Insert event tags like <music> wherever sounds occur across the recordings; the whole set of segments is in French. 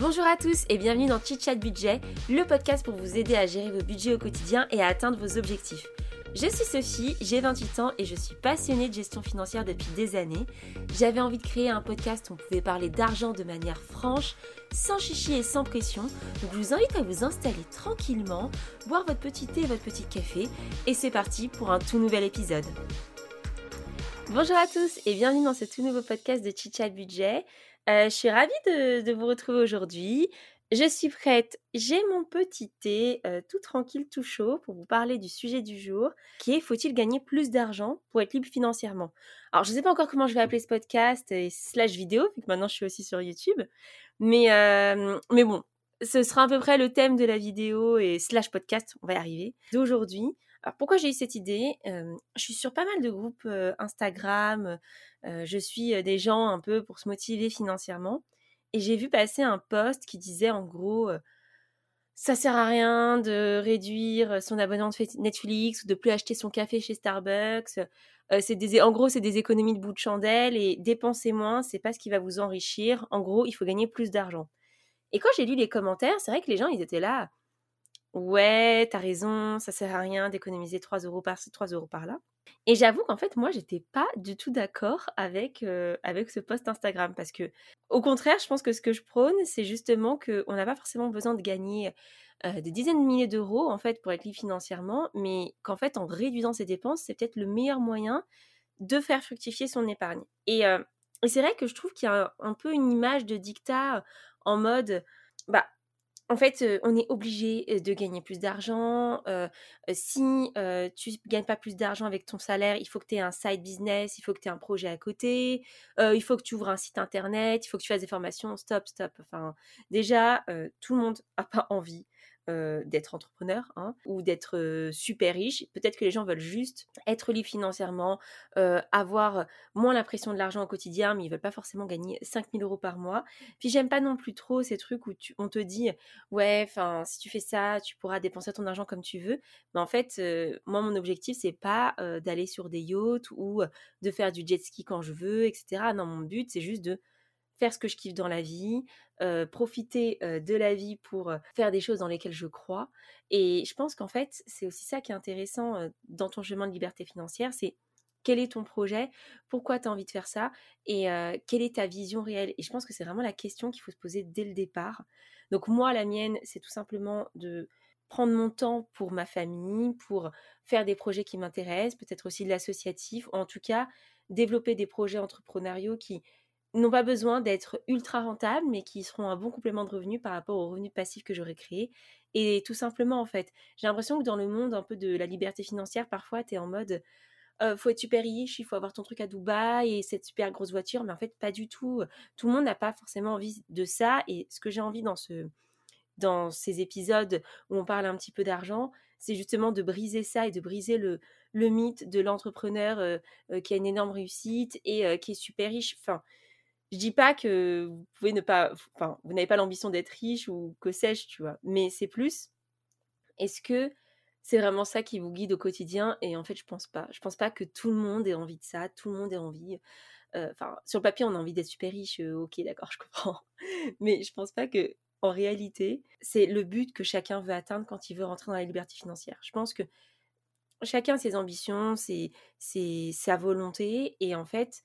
Bonjour à tous et bienvenue dans Chit Chat Budget, le podcast pour vous aider à gérer vos budgets au quotidien et à atteindre vos objectifs. Je suis Sophie, j'ai 28 ans et je suis passionnée de gestion financière depuis des années. J'avais envie de créer un podcast où on pouvait parler d'argent de manière franche, sans chichi et sans pression. Donc je vous invite à vous installer tranquillement, boire votre petit thé et votre petit café et c'est parti pour un tout nouvel épisode. Bonjour à tous et bienvenue dans ce tout nouveau podcast de Chit Chat Budget. Euh, je suis ravie de, vous retrouver aujourd'hui. Je suis prête, j'ai mon petit thé euh, tout tranquille, tout chaud pour vous parler du sujet du jour qui est faut-il gagner plus d'argent pour être libre financièrement? Alors je ne sais pas encore comment je vais appeler ce podcast et slash vidéo vu que maintenant je suis aussi sur YouTube. Mais, euh, mais bon, ce sera à peu près le thème de la vidéo et slash podcast, on va y arriver, d'aujourd'hui. Alors pourquoi j'ai eu cette idée? Je suis sur pas mal de groupes Instagram, je suis des gens un peu pour se motiver financièrement, et j'ai vu passer un post qui disait en gros ça sert à rien de réduire son abonnement de Netflix ou de plus acheter son café chez Starbucks. c'est des, en gros, c'est des économies de bout de chandelle et dépenser moins, c'est pas ce qui va vous enrichir. En gros, il faut gagner plus d'argent. Et quand j'ai lu les commentaires, c'est vrai que les gens, ils étaient là. Ouais, t'as raison, ça sert à rien d'économiser 3 euros par-ci, 3 euros par-là. Et j'avoue qu'en fait, moi, j'étais pas du tout d'accord avec, avec ce post Instagram parce que, au contraire, je pense que ce que je prône, c'est justement qu'on n'a pas forcément besoin de gagner des dizaines de milliers d'euros en fait pour être libre financièrement, mais qu'en fait, en réduisant ses dépenses, c'est peut-être le meilleur moyen de faire fructifier son épargne. Et, et c'est vrai que je trouve qu'il y a un, un, peu une image de dictat en mode, bah, en fait, on est obligé de gagner plus d'argent. si tu tu gagnes pas plus d'argent avec ton salaire, il faut que tu aies un side business, il faut que tu aies un projet à côté, il faut que tu ouvres un site internet, il faut que tu fasses des formations. Stop, stop. Enfin, déjà, tout le monde n'a pas envie euh, d'être entrepreneur hein, ou d'être super riche. Peut-être que les gens veulent juste être libres financièrement, avoir moins la pression de l'argent au quotidien, mais ils veulent pas forcément gagner 5000 euros par mois. Puis j'aime pas non plus trop ces trucs où on te dit ouais, si tu fais ça, tu pourras dépenser ton argent comme tu veux. Mais en fait, moi mon objectif c'est pas d'aller sur des yachts ou de faire du jet ski quand je veux, etc. Non, mon but c'est juste de faire ce que je kiffe dans la vie, profiter de la vie pour faire des choses dans lesquelles je crois. Et je pense qu'en fait, c'est aussi ça qui est intéressant dans ton chemin de liberté financière, c'est quel est ton projet, pourquoi tu as envie de faire ça et quelle est ta vision réelle. Et je pense que c'est vraiment la question qu'il faut se poser dès le départ. Donc moi, la mienne, c'est tout simplement de prendre mon temps pour ma famille, pour faire des projets qui m'intéressent, peut-être aussi de l'associatif, ou en tout cas développer des projets entrepreneuriaux qui n'ont pas besoin d'être ultra rentables, mais qui seront un bon complément de revenus par rapport aux revenus passifs que j'aurais créés. Et tout simplement, en fait, j'ai l'impression que dans le monde un peu de la liberté financière, parfois, tu es en mode, faut être super riche, il faut avoir ton truc à Dubaï et cette super grosse voiture, mais en fait, pas du tout. Tout le monde n'a pas forcément envie de ça. Et ce que j'ai envie dans, ce, dans ces épisodes où on parle un petit peu d'argent, c'est justement de briser ça et de briser le, mythe de l'entrepreneur qui a une énorme réussite et qui est super riche. Enfin, je dis pas que vous pouvez ne pas, enfin, vous n'avez pas l'ambition d'être riche ou que sais-je, tu vois. Mais c'est plus, est-ce que c'est vraiment ça qui vous guide au quotidien? Et en fait, je pense pas. Je pense pas que tout le monde ait envie de ça. Tout le monde ait envie. Enfin, sur le papier, on a envie d'être super riche. Ok, d'accord, je comprends. <laughs> Mais je pense pas que, en réalité, c'est le but que chacun veut atteindre quand il veut rentrer dans la liberté financière. Je pense que chacun a ses ambitions, c'est sa volonté, et en fait,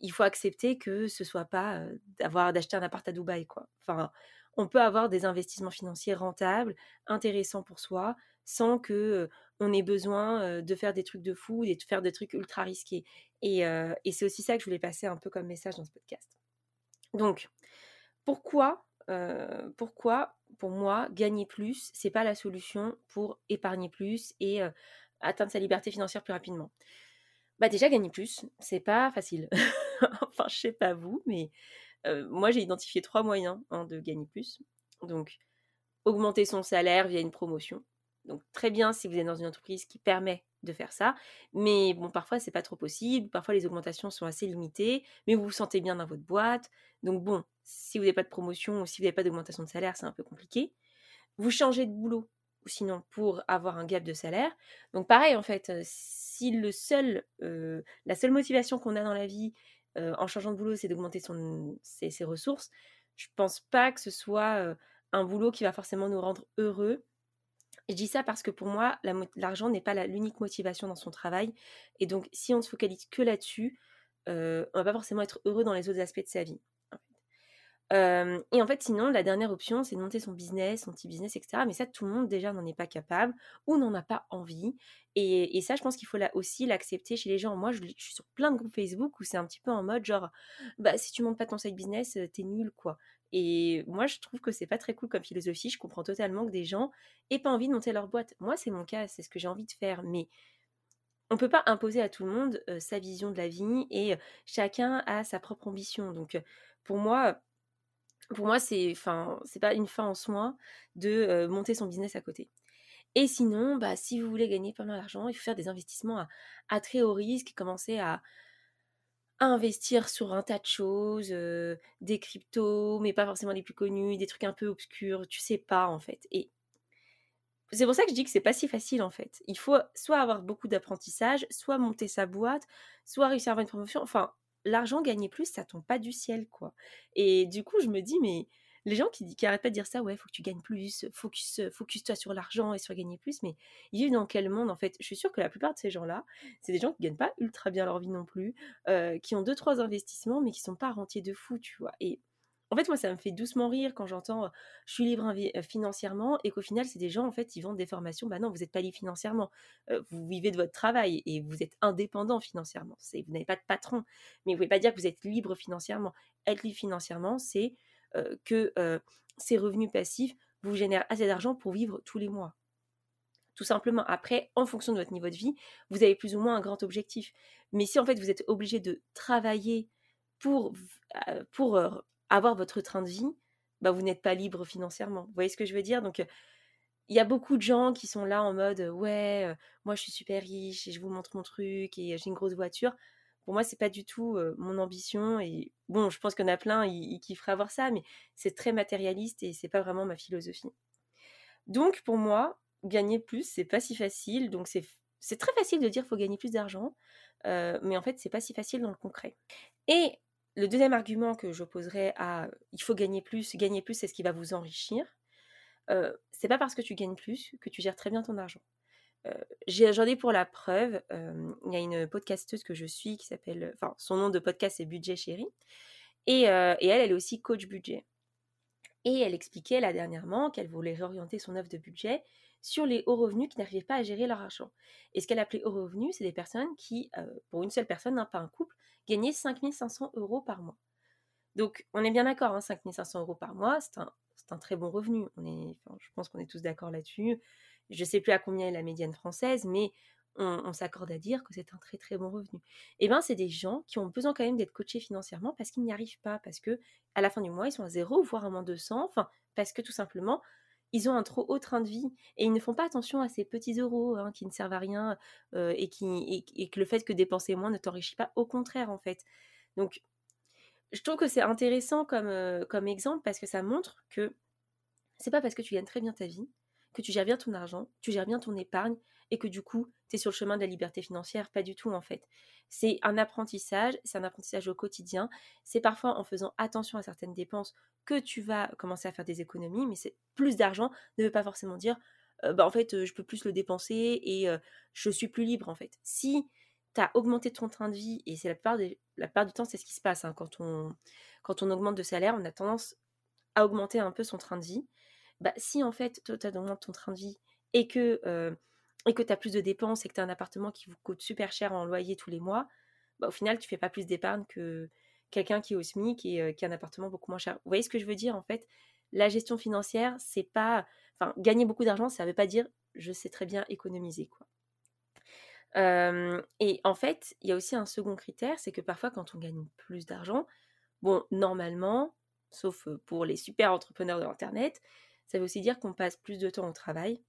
il faut accepter que ce soit pas d'avoir d'acheter un appart à Dubaï quoi. Enfin, on peut avoir des investissements financiers rentables, intéressants pour soi, sans que on ait besoin de faire des trucs de fou de faire des trucs ultra risqués. Et, et c'est aussi ça que je voulais passer un peu comme message dans ce podcast. Donc, pourquoi, pourquoi pour moi gagner plus, c'est pas la solution pour épargner plus et atteindre sa liberté financière plus rapidement? Bah déjà gagner plus, c'est pas facile. <laughs> enfin, je sais pas vous, mais moi j'ai identifié trois moyens hein, de gagner plus. Donc, augmenter son salaire via une promotion. Donc très bien si vous êtes dans une entreprise qui permet de faire ça, mais bon parfois c'est pas trop possible, parfois les augmentations sont assez limitées, mais vous vous sentez bien dans votre boîte. Donc bon, si vous n'avez pas de promotion ou si vous n'avez pas d'augmentation de salaire, c'est un peu compliqué. Vous changez de boulot ou sinon pour avoir un gap de salaire. Donc pareil en fait, si le seul, la seule motivation qu'on a dans la vie en changeant de boulot, c'est d'augmenter ses, ses, ressources, je pense pas que ce soit un boulot qui va forcément nous rendre heureux. Je dis ça parce que pour moi, l'argent n'est pas l'unique motivation dans son travail. Et donc, si on se focalise que là-dessus, on va pas forcément être heureux dans les autres aspects de sa vie et en fait, sinon, la dernière option, c'est de monter son business, son petit business, etc. Mais ça, tout le monde déjà n'en est pas capable ou n'en a pas envie. Et, ça, je pense qu'il faut là aussi l'accepter chez les gens. Moi, je, suis sur plein de groupes Facebook où c'est un petit peu en mode genre, bah si tu montes pas ton side business, t'es nul, quoi. Et moi, je trouve que c'est pas très cool comme philosophie. Je comprends totalement que des gens aient pas envie de monter leur boîte. Moi, c'est mon cas, c'est ce que j'ai envie de faire. Mais on peut pas imposer à tout le monde sa vision de la vie et chacun a sa propre ambition. Donc, pour moi, pour moi, c'est enfin, c'est pas une fin en soi de monter son business à côté. Et sinon, bah, si vous voulez gagner pas mal d'argent, il faut faire des investissements à, très haut risque, commencer à, investir sur un tas de choses, des cryptos, mais pas forcément les plus connus, des trucs un peu obscurs, tu sais pas en fait. Et c'est pour ça que je dis que c'est pas si facile en fait. Il faut soit avoir beaucoup d'apprentissage, soit monter sa boîte, soit réussir à avoir une promotion. Enfin, l'argent gagné plus, ça tombe pas du ciel, quoi. Et du coup, je me dis, mais les gens qui, qui arrêtent pas de dire ça, ouais, faut que tu gagnes plus, focus, focus-toi sur l'argent et sur gagner plus, mais ils vivent dans quel monde en fait? Je suis sûre que la plupart de ces gens-là, c'est des gens qui gagnent pas ultra bien leur vie non plus, euh, qui ont deux trois investissements, mais qui sont pas rentiers de fou, tu vois? En fait, moi, ça me fait doucement rire quand j'entends je suis libre financièrement et qu'au final, c'est des gens, en fait, ils vendent des formations. Bah non, vous n'êtes pas libre financièrement. vous vivez de votre travail et vous êtes indépendant financièrement. Vous n'avez pas de patron. Mais vous ne pouvez pas dire que vous êtes libre financièrement. Être libre financièrement, c'est que ces revenus passifs vous génèrent assez d'argent pour vivre tous les mois. Tout simplement. Après, en fonction de votre niveau de vie, vous avez plus ou moins un grand objectif. Mais si en fait vous êtes obligé de travailler pour, pour avoir votre train de vie, bah, vous n'êtes pas libre financièrement. Vous voyez ce que je veux dire? Donc, il y a beaucoup de gens qui sont là en mode ouais, moi je suis super riche et je vous montre mon truc et j'ai une grosse voiture. Pour moi, c'est pas du tout mon ambition et bon, je pense en a plein qui feraient avoir ça, mais c'est très matérialiste et c'est pas vraiment ma philosophie. Donc, pour moi, gagner plus, c'est pas si facile. Donc, c'est c'est très facile de dire faut gagner plus d'argent, mais en fait, c'est pas si facile dans le concret. Et le deuxième argument que j'opposerais à il faut gagner plus, gagner plus, c'est ce qui va vous enrichir. Euh, c'est pas parce que tu gagnes plus que tu gères très bien ton argent. Euh, J'en ai, pour la preuve. Il y a une podcasteuse que je suis qui s'appelle. Enfin, son nom de podcast c'est Budget Chéri. Et, et, elle, elle est aussi coach budget. Et elle expliquait là dernièrement qu'elle voulait réorienter son offre de budget sur les hauts revenus qui n'arrivaient pas à gérer leur argent. Et ce qu'elle appelait hauts revenus, c'est des personnes qui, pour une seule personne, hein, pas un couple, gagner 5500 euros par mois. Donc, on est bien d'accord, hein, 5500 euros par mois, c'est un, très bon revenu. Je pense qu'on est tous d'accord là-dessus. Je ne sais plus à combien est la médiane française, mais on, s'accorde à dire que c'est un très très bon revenu. Eh bien, c'est des gens qui ont besoin quand même d'être coachés financièrement parce qu'ils n'y arrivent pas, parce que à la fin du mois, ils sont à zéro, voire à moins 200, enfin, parce que tout simplement, ils ont un trop haut train de vie et ils ne font pas attention à ces petits euros hein, qui ne servent à rien euh, et, qui, et, que le fait que dépenser moins ne t'enrichit pas, au contraire en fait. Donc je trouve que c'est intéressant comme, euh, comme exemple parce que ça montre que c'est pas parce que tu gagnes très bien ta vie que tu gères bien ton argent, tu gères bien ton épargne et que du coup, tu es sur le chemin de la liberté financière. Pas du tout en fait. C'est un apprentissage, c'est un apprentissage au quotidien. C'est parfois en faisant attention à certaines dépenses que tu vas commencer à faire des économies, mais c'est plus d'argent ne veut pas forcément dire euh, bah en fait euh, je peux plus le dépenser et euh, je suis plus libre en fait. Si tu as augmenté ton train de vie, et c'est la plupart, la du temps c'est ce qui se passe hein, quand, on, quand on augmente de salaire, on a tendance à augmenter un peu son train de vie. Bah, si en fait toi tu augmenté ton train de vie et que et que tu as plus de dépenses et que tu as un appartement qui vous coûte super cher en loyer tous les mois, bah, au final, tu fais pas plus d'épargne que quelqu'un qui est au SMIC et euh, qui a un appartement beaucoup moins cher. Vous voyez ce que je veux dire En fait, la gestion financière, c'est pas. Enfin, gagner beaucoup d'argent, ça ne veut pas dire je sais très bien économiser, quoi. et en fait, il y a aussi un second critère, c'est que parfois, quand on gagne plus d'argent, bon, normalement, sauf pour les super entrepreneurs de l'Internet, ça veut aussi dire qu'on passe plus de temps au travail,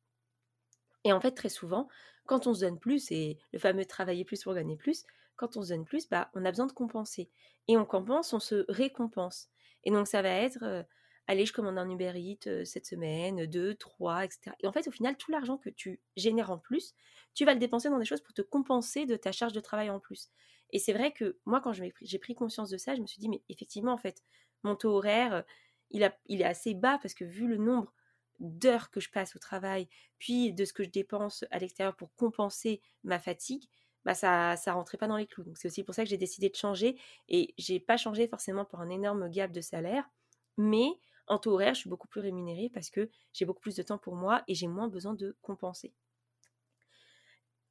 et en fait, très souvent, quand on se donne plus, et le fameux travailler plus pour gagner plus, quand on se donne plus, bah, on a besoin de compenser. Et on compense, on se récompense. Et donc, ça va être, allez, je commande un Uber Eats cette semaine, deux, trois, etc. Et en fait, au final, tout l'argent que tu génères en plus, tu vas le dépenser dans des choses pour te compenser de ta charge de travail en plus. Et c'est vrai que moi, quand j'ai pris, conscience de ça, je me suis dit, mais effectivement, en fait, mon taux horaire, il est assez bas parce que vu le nombre d'heures que je passe au travail, puis de ce que je dépense à l'extérieur pour compenser ma fatigue, bah ça ça rentrait pas dans les clous. Donc c'est aussi pour ça que j'ai décidé de changer et j'ai pas changé forcément pour un énorme gap de salaire, mais en taux horaire, je suis beaucoup plus rémunérée parce que j'ai beaucoup plus de temps pour moi et j'ai moins besoin de compenser.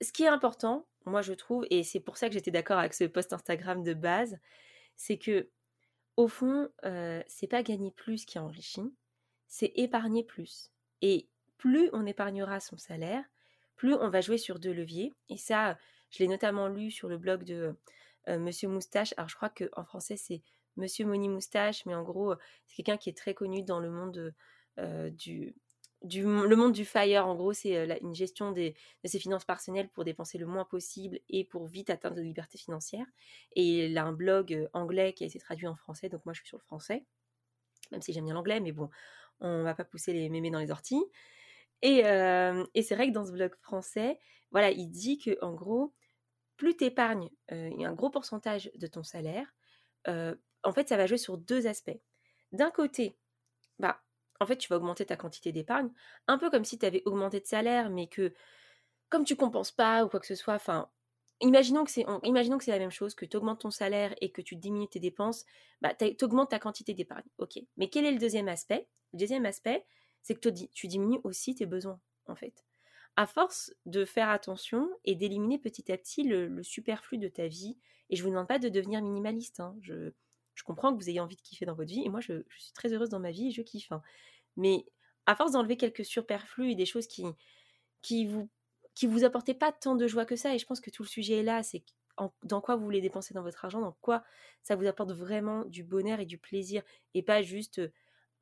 Ce qui est important, moi je trouve, et c'est pour ça que j'étais d'accord avec ce post Instagram de base, c'est que au fond, euh, c'est pas gagner plus qui enrichit, c'est épargner plus. Et plus on épargnera son salaire, plus on va jouer sur deux leviers. Et ça, je l'ai notamment lu sur le blog de euh, Monsieur Moustache. Alors je crois qu'en français c'est Monsieur Moni Moustache, mais en gros c'est quelqu'un qui est très connu dans le monde euh, du, monde du fire. En gros c'est euh, une gestion des, de ses finances personnelles pour dépenser le moins possible et pour vite atteindre la liberté financière. Et il a un blog anglais qui a été traduit en français, donc moi je suis sur le français, même si j'aime bien l'anglais, mais bon, on va pas pousser les mémés dans les orties. Et, et c'est vrai que dans ce blog français, voilà, il dit que en gros, plus tu épargnes un gros pourcentage de ton salaire, en fait, ça va jouer sur deux aspects. D'un côté, bah, en fait, tu vas augmenter ta quantité d'épargne, un peu comme si tu avais augmenté de salaire, mais que comme tu compenses pas ou quoi que ce soit, enfin, imaginons que c'est imaginons que c'est la même chose, que tu augmentes ton salaire et que tu diminues tes dépenses, bah, tu augmentes ta quantité d'épargne. Ok. Mais quel est le deuxième aspect? Le deuxième aspect, c'est que tu diminues aussi tes besoins, en fait à force de faire attention et d'éliminer petit à petit le, superflu de ta vie, et je vous demande pas de devenir minimaliste, hein, je, comprends que vous ayez envie de kiffer dans votre vie, et moi je, suis très heureuse dans ma vie et je kiffe. Hein. Mais à force d'enlever quelques superflus et des choses qui, qui vous qui vous apportaient pas tant de joie que ça, et je pense que tout le sujet est là, c'est dans quoi vous voulez dépenser dans votre argent, dans quoi ça vous apporte vraiment du bonheur et du plaisir, et pas juste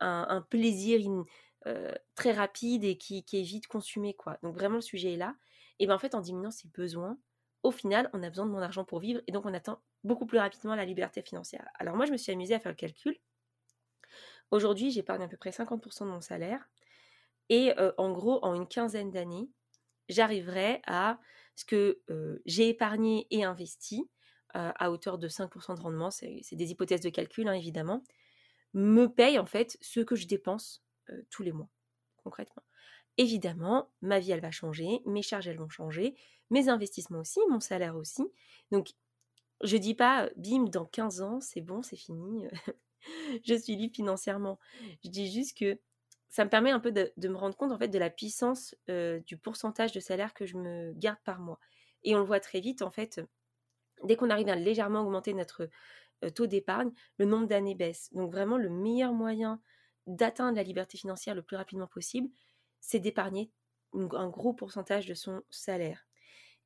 un, plaisir euh, très rapide et qui, est vite consumé, quoi. Donc vraiment, le sujet est là. Et bien en fait, en diminuant ses besoins, au final, on a besoin de mon argent pour vivre et donc on atteint beaucoup plus rapidement la liberté financière. Alors moi, je me suis amusée à faire le calcul. Aujourd'hui, j'épargne à peu près 50% de mon salaire. Et euh, en gros, en une quinzaine d'années, j'arriverai à ce que euh, j'ai épargné et investi à hauteur de 5% de rendement, c'est des hypothèses de calcul hein, évidemment, me paye en fait ce que je dépense tous les mois, concrètement. Évidemment, ma vie, elle va changer, mes charges, elles vont changer, mes investissements aussi, mon salaire aussi. Donc, je dis pas, bim, dans 15 ans, c'est bon, c'est fini, <laughs> je suis libre financièrement. Je dis juste que ça me permet un peu de, me rendre compte en fait de la puissance du pourcentage de salaire que je me garde par mois. Et on le voit très vite en fait, dès qu'on arrive à légèrement augmenter notre taux d'épargne, le nombre d'années baisse. Donc vraiment le meilleur moyen d'atteindre la liberté financière le plus rapidement possible, c'est d'épargner un gros pourcentage de son salaire.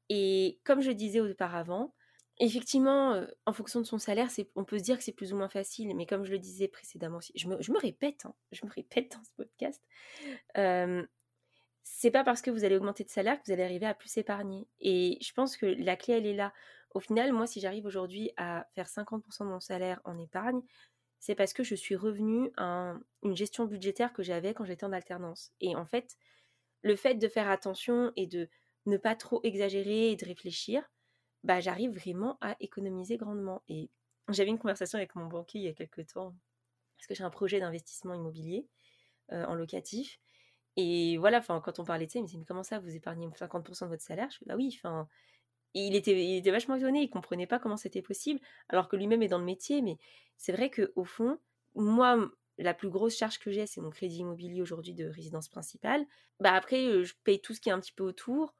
Et comme je disais auparavant, effectivement, euh, en fonction de son salaire, on peut se dire que c'est plus ou moins facile, mais comme je le disais précédemment, je me, je me répète, hein, je me répète dans ce podcast, euh, c'est pas parce que vous allez augmenter de salaire que vous allez arriver à plus épargner. Et je pense que la clé, elle est là. Au final, moi, si j'arrive aujourd'hui à faire 50% de mon salaire en épargne, c'est parce que je suis revenue à une gestion budgétaire que j'avais quand j'étais en alternance. Et en fait, le fait de faire attention et de ne pas trop exagérer et de réfléchir, bah, j'arrive vraiment à économiser grandement. Et j'avais une conversation avec mon banquier il y a quelques temps, parce que j'ai un projet d'investissement immobilier euh, en locatif. Et voilà, quand on parlait de ça, il me disait, mais comment ça, vous épargnez 50% de votre salaire? Je fais, bah oui, enfin, il était, il était vachement étonné, il comprenait pas comment c'était possible, alors que lui-même est dans le métier. Mais c'est vrai que au fond, moi, la plus grosse charge que j'ai, c'est mon crédit immobilier aujourd'hui de résidence principale. Bah après, euh, je paye tout ce qui est un petit peu autour.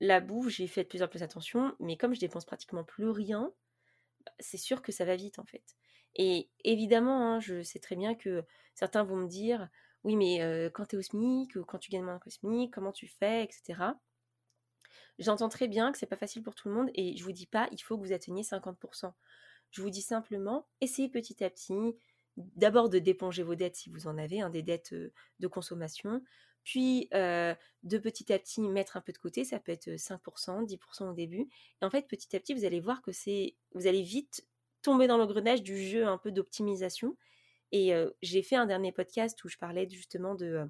La bouffe, j'ai fait de plus en plus attention, mais comme je dépense pratiquement plus rien, c'est sûr que ça va vite en fait. Et évidemment, hein, je sais très bien que certains vont me dire, oui, mais quand tu es au SMIC, ou quand tu gagnes moins que SMIC, comment tu fais, etc. J'entends très bien que c'est pas facile pour tout le monde et je vous dis pas il faut que vous atteigniez 50%. Je vous dis simplement essayez petit à petit d'abord de déponger vos dettes si vous en avez, hein, des dettes de consommation, puis de petit à petit mettre un peu de côté, ça peut être 5%, 10% au début. Et en fait, petit à petit, vous allez voir que c'est, vous allez vite tomber dans l'engrenage du jeu un peu d'optimisation. Et j'ai fait un dernier podcast où je parlais justement de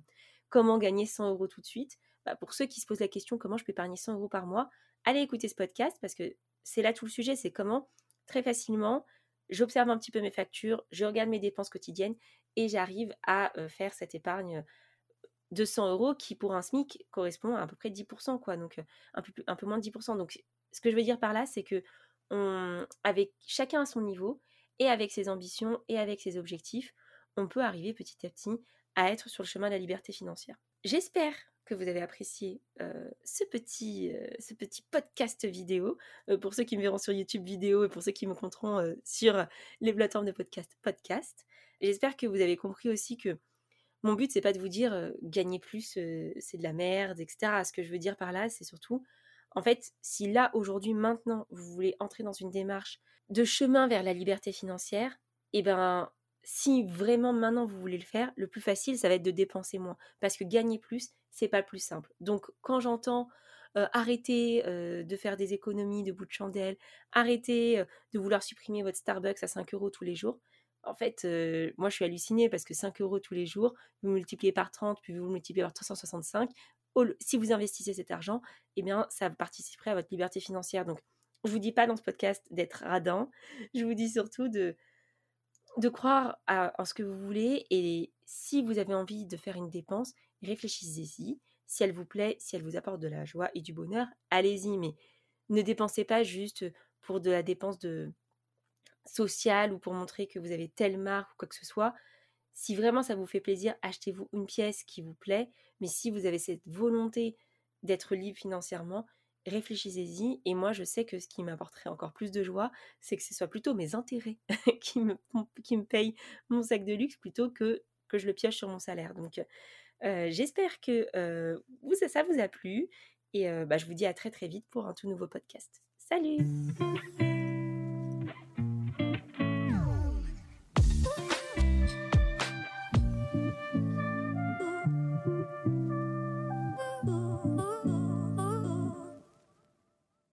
comment gagner 100 euros tout de suite. Bah, pour ceux qui se posent la question comment je peux épargner 100 euros par mois, allez écouter ce podcast parce que c'est là tout le sujet, c'est comment très facilement j'observe un petit peu mes factures, je regarde mes dépenses quotidiennes et j'arrive à faire cette épargne de 100 euros qui pour un SMIC correspond à peu près 10%, quoi, donc un peu, un peu moins de 10%. Donc ce que je veux dire par là, c'est que avec chacun à son niveau et avec ses ambitions et avec ses objectifs, on peut arriver petit à petit à être sur le chemin de la liberté financière. J'espère que vous avez apprécié ce, petit, ce petit podcast vidéo. pour ceux qui me verront sur YouTube vidéo et pour ceux qui me compteront sur les plateformes de podcast, podcast. J'espère que vous avez compris aussi que mon but, c'est pas de vous dire gagner plus, c'est de la merde, etc. Ce que je veux dire par là, c'est surtout, en fait, si là, aujourd'hui, maintenant, vous voulez entrer dans une démarche de chemin vers la liberté financière, et eh ben, si vraiment maintenant vous voulez le faire, le plus facile, ça va être de dépenser moins. Parce que gagner plus, c'est pas le plus simple. Donc, quand j'entends arrêter de faire des économies de bout de chandelle, arrêter de vouloir supprimer votre Starbucks à 5 euros tous les jours, en fait, moi je suis hallucinée parce que 5 euros tous les jours, vous multipliez par 30, puis vous multipliez par 365. Si vous investissez cet argent, eh bien, ça participerait à votre liberté financière. Donc, je vous dis pas dans ce podcast d'être radin. Je vous dis surtout de croire en ce que vous voulez. Et si vous avez envie de faire une dépense, réfléchissez-y. Si elle vous plaît, si elle vous apporte de la joie et du bonheur, allez-y. Mais ne dépensez pas juste pour de la dépense de, social ou pour montrer que vous avez telle marque ou quoi que ce soit. Si vraiment ça vous fait plaisir, achetez-vous une pièce qui vous plaît. Mais si vous avez cette volonté d'être libre financièrement, réfléchissez-y. Et moi, je sais que ce qui m'apporterait encore plus de joie, c'est que ce soit plutôt mes intérêts <laughs> qui, me, qui payent mon sac de luxe plutôt que que je le pioche sur mon salaire. Donc, j'espère que ça, vous a plu. Et bah, je vous dis à très très vite pour un tout nouveau podcast. Salut